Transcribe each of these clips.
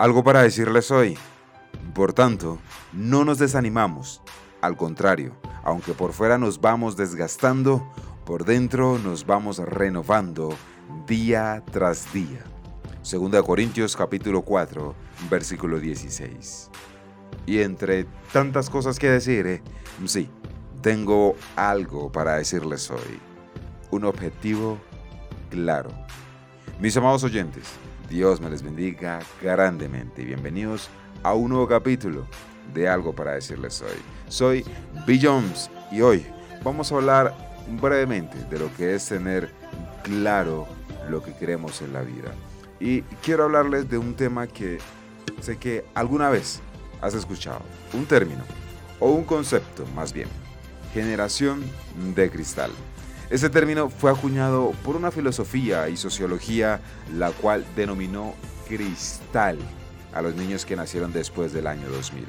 algo para decirles hoy. Por tanto, no nos desanimamos. Al contrario, aunque por fuera nos vamos desgastando, por dentro nos vamos renovando día tras día. Segunda Corintios capítulo 4, versículo 16. Y entre tantas cosas que decir, eh, sí, tengo algo para decirles hoy. Un objetivo claro. Mis amados oyentes, Dios me les bendiga grandemente y bienvenidos a un nuevo capítulo de algo para decirles hoy. Soy Bill Jones y hoy vamos a hablar brevemente de lo que es tener claro lo que queremos en la vida. Y quiero hablarles de un tema que sé que alguna vez has escuchado, un término o un concepto más bien, generación de cristal. Ese término fue acuñado por una filosofía y sociología la cual denominó cristal a los niños que nacieron después del año 2000.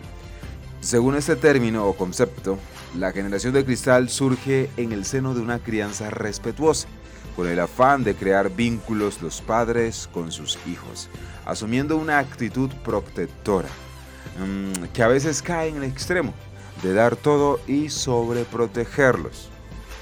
Según este término o concepto, la generación de cristal surge en el seno de una crianza respetuosa, con el afán de crear vínculos los padres con sus hijos, asumiendo una actitud protectora, mm, que a veces cae en el extremo de dar todo y sobreprotegerlos.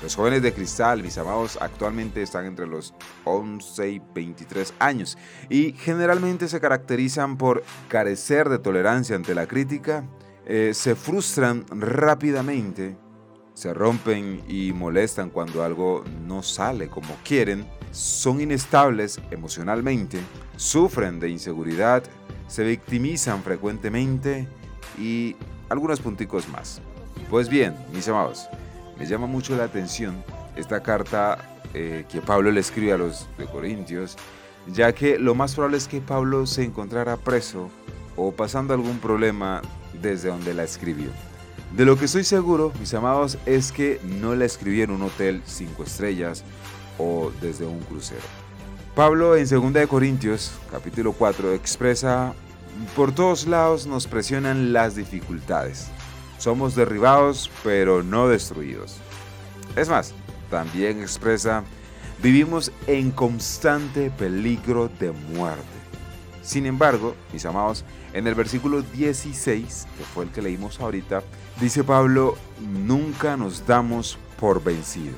Los jóvenes de cristal, mis amados, actualmente están entre los 11 y 23 años y generalmente se caracterizan por carecer de tolerancia ante la crítica, eh, se frustran rápidamente, se rompen y molestan cuando algo no sale como quieren, son inestables emocionalmente, sufren de inseguridad, se victimizan frecuentemente y algunos punticos más. Pues bien, mis amados, me llama mucho la atención esta carta eh, que Pablo le escribe a los de Corintios, ya que lo más probable es que Pablo se encontrara preso o pasando algún problema desde donde la escribió. De lo que estoy seguro, mis amados, es que no la escribió en un hotel cinco estrellas o desde un crucero. Pablo en 2 Corintios, capítulo 4, expresa, por todos lados nos presionan las dificultades. Somos derribados pero no destruidos. Es más, también expresa, vivimos en constante peligro de muerte. Sin embargo, mis amados, en el versículo 16, que fue el que leímos ahorita, dice Pablo, nunca nos damos por vencido.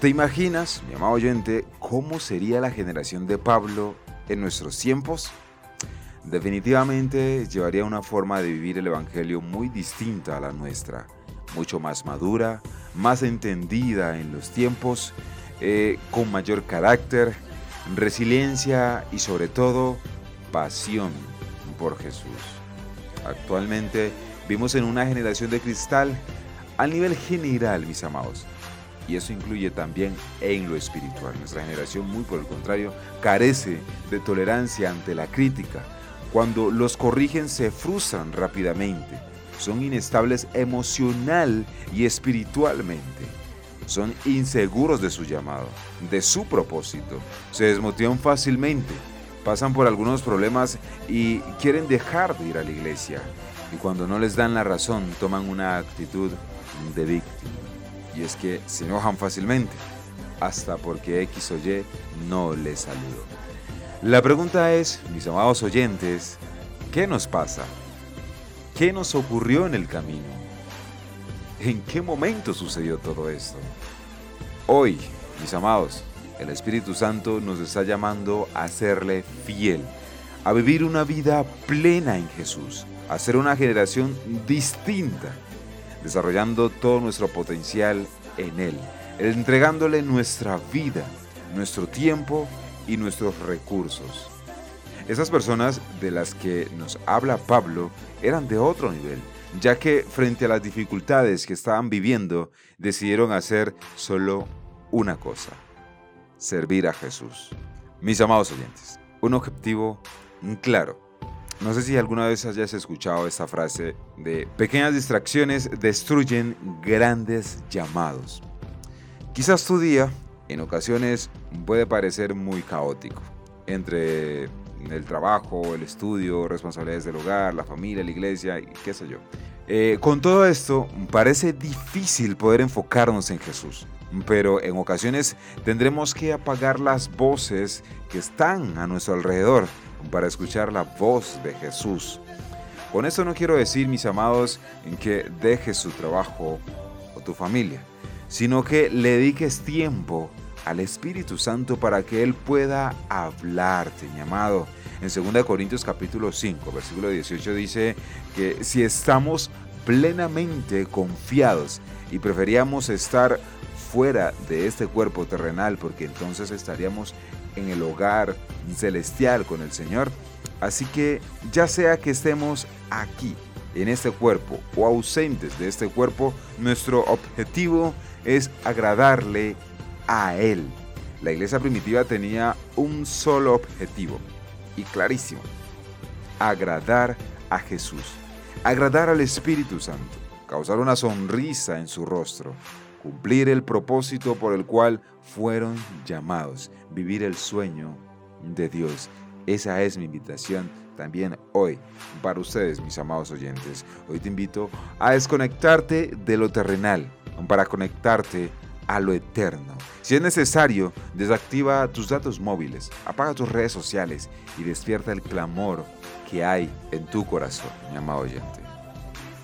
¿Te imaginas, mi amado oyente, cómo sería la generación de Pablo en nuestros tiempos? Definitivamente llevaría una forma de vivir el Evangelio muy distinta a la nuestra, mucho más madura, más entendida en los tiempos, eh, con mayor carácter, resiliencia y sobre todo pasión por Jesús. Actualmente vivimos en una generación de cristal a nivel general, mis amados. Y eso incluye también en lo espiritual. Nuestra generación, muy por el contrario, carece de tolerancia ante la crítica, cuando los corrigen se frustran rápidamente. Son inestables emocional y espiritualmente. Son inseguros de su llamado, de su propósito. Se desmotivan fácilmente. Pasan por algunos problemas y quieren dejar de ir a la iglesia. Y cuando no les dan la razón, toman una actitud de víctima. Y es que se enojan fácilmente, hasta porque X o Y no les saludó. La pregunta es, mis amados oyentes, ¿qué nos pasa? ¿Qué nos ocurrió en el camino? ¿En qué momento sucedió todo esto? Hoy, mis amados, el Espíritu Santo nos está llamando a serle fiel, a vivir una vida plena en Jesús, a ser una generación distinta, desarrollando todo nuestro potencial en Él, entregándole nuestra vida, nuestro tiempo y nuestros recursos. Esas personas de las que nos habla Pablo eran de otro nivel, ya que frente a las dificultades que estaban viviendo, decidieron hacer solo una cosa, servir a Jesús. Mis amados oyentes, un objetivo claro. No sé si alguna vez hayas escuchado esta frase de pequeñas distracciones destruyen grandes llamados. Quizás tu día en ocasiones puede parecer muy caótico. Entre el trabajo, el estudio, responsabilidades del hogar, la familia, la iglesia, y qué sé yo. Eh, con todo esto, parece difícil poder enfocarnos en Jesús. pero en ocasiones tendremos que apagar las voces que están a nuestro alrededor para escuchar la voz de Jesús. Con esto no quiero decir, mis amados, en que dejes su trabajo o tu familia, sino que le dediques tiempo al Espíritu Santo para que Él pueda hablarte, mi amado. En 2 Corintios capítulo 5, versículo 18 dice que si estamos plenamente confiados y preferíamos estar fuera de este cuerpo terrenal porque entonces estaríamos en el hogar celestial con el Señor. Así que ya sea que estemos aquí, en este cuerpo, o ausentes de este cuerpo, nuestro objetivo es agradarle a Él. La iglesia primitiva tenía un solo objetivo, y clarísimo, agradar a Jesús, agradar al Espíritu Santo, causar una sonrisa en su rostro, cumplir el propósito por el cual fueron llamados, vivir el sueño de Dios. Esa es mi invitación también hoy para ustedes, mis amados oyentes. Hoy te invito a desconectarte de lo terrenal para conectarte a lo eterno. Si es necesario, desactiva tus datos móviles, apaga tus redes sociales y despierta el clamor que hay en tu corazón, mi amado oyente.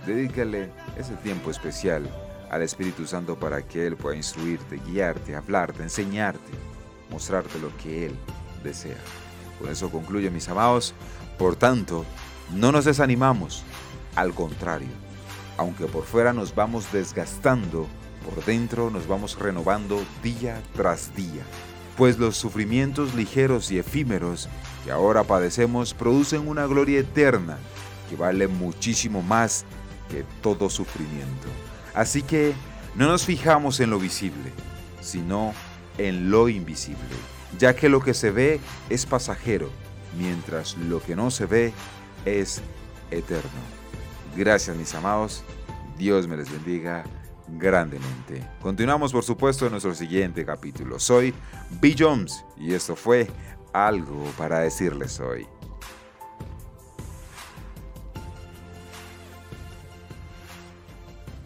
Dedícale ese tiempo especial al Espíritu Santo para que Él pueda instruirte, guiarte, hablarte, enseñarte, mostrarte lo que Él desea. Con eso concluye, mis amados. Por tanto, no nos desanimamos, al contrario, aunque por fuera nos vamos desgastando, por dentro nos vamos renovando día tras día, pues los sufrimientos ligeros y efímeros que ahora padecemos producen una gloria eterna que vale muchísimo más que todo sufrimiento. Así que no nos fijamos en lo visible, sino en lo invisible, ya que lo que se ve es pasajero, mientras lo que no se ve es eterno. Gracias mis amados, Dios me les bendiga grandemente. Continuamos por supuesto en nuestro siguiente capítulo. Soy B. Jones y esto fue algo para decirles hoy.